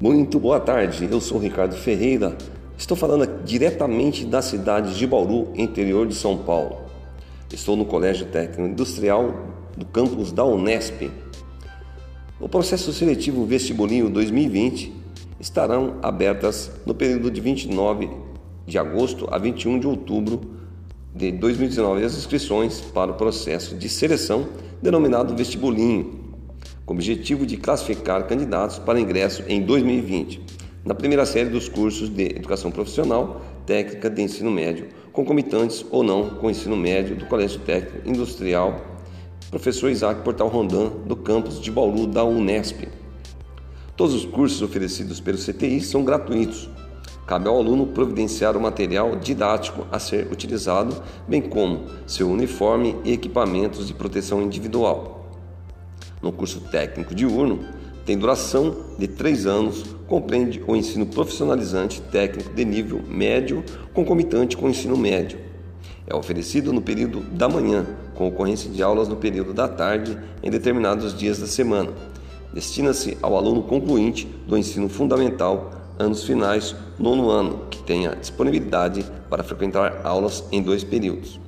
Muito boa tarde, eu sou Ricardo Ferreira, estou falando diretamente da cidade de Bauru, interior de São Paulo. Estou no Colégio Técnico Industrial do campus da Unesp. O processo seletivo vestibulinho 2020 estarão abertas no período de 29 de agosto a 21 de outubro de 2019 as inscrições para o processo de seleção denominado vestibulinho com o objetivo de classificar candidatos para ingresso em 2020 na primeira série dos cursos de educação profissional técnica de ensino médio, concomitantes ou não com o ensino médio do Colégio Técnico Industrial Professor Isaac Portal Rondã, do campus de Bauru da Unesp. Todos os cursos oferecidos pelo CTI são gratuitos. Cabe ao aluno providenciar o material didático a ser utilizado, bem como seu uniforme e equipamentos de proteção individual no curso técnico diurno, tem duração de três anos, compreende o ensino profissionalizante técnico de nível médio, concomitante com o ensino médio. É oferecido no período da manhã, com ocorrência de aulas no período da tarde em determinados dias da semana. Destina-se ao aluno concluinte do ensino fundamental, anos finais, nono ano, que tenha disponibilidade para frequentar aulas em dois períodos.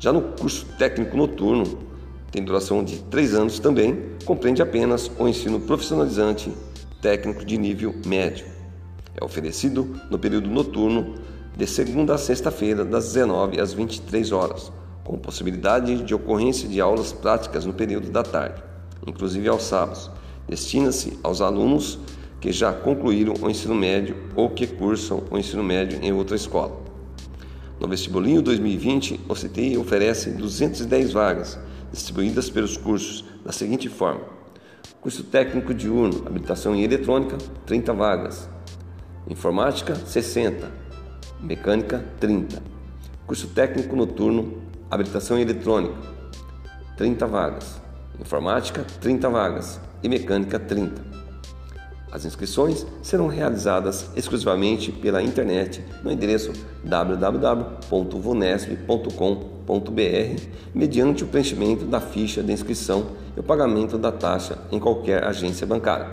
Já no curso técnico noturno, tem duração de três anos também, compreende apenas o ensino profissionalizante técnico de nível médio. É oferecido no período noturno de segunda a sexta-feira, das 19 às 23 horas, com possibilidade de ocorrência de aulas práticas no período da tarde, inclusive aos sábados. Destina-se aos alunos que já concluíram o ensino médio ou que cursam o ensino médio em outra escola. No vestibulinho 2020, o CTI oferece 210 vagas distribuídas pelos cursos da seguinte forma: curso técnico diurno, habilitação em eletrônica, 30 vagas, informática, 60, mecânica, 30, curso técnico noturno, habilitação em eletrônica, 30 vagas, informática, 30 vagas. E mecânica, 30. As inscrições serão realizadas exclusivamente pela internet no endereço www.vunesp.com.br, mediante o preenchimento da ficha de inscrição e o pagamento da taxa em qualquer agência bancária.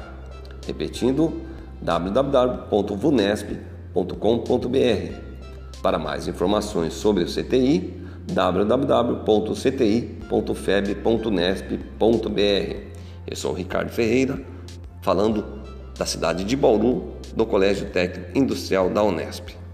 Repetindo, www.vunesp.com.br. Para mais informações sobre o CTI, www.cti.feb.nesp.br. Eu sou Ricardo Ferreira, falando da cidade de Bauru, do Colégio Técnico Industrial da Unesp.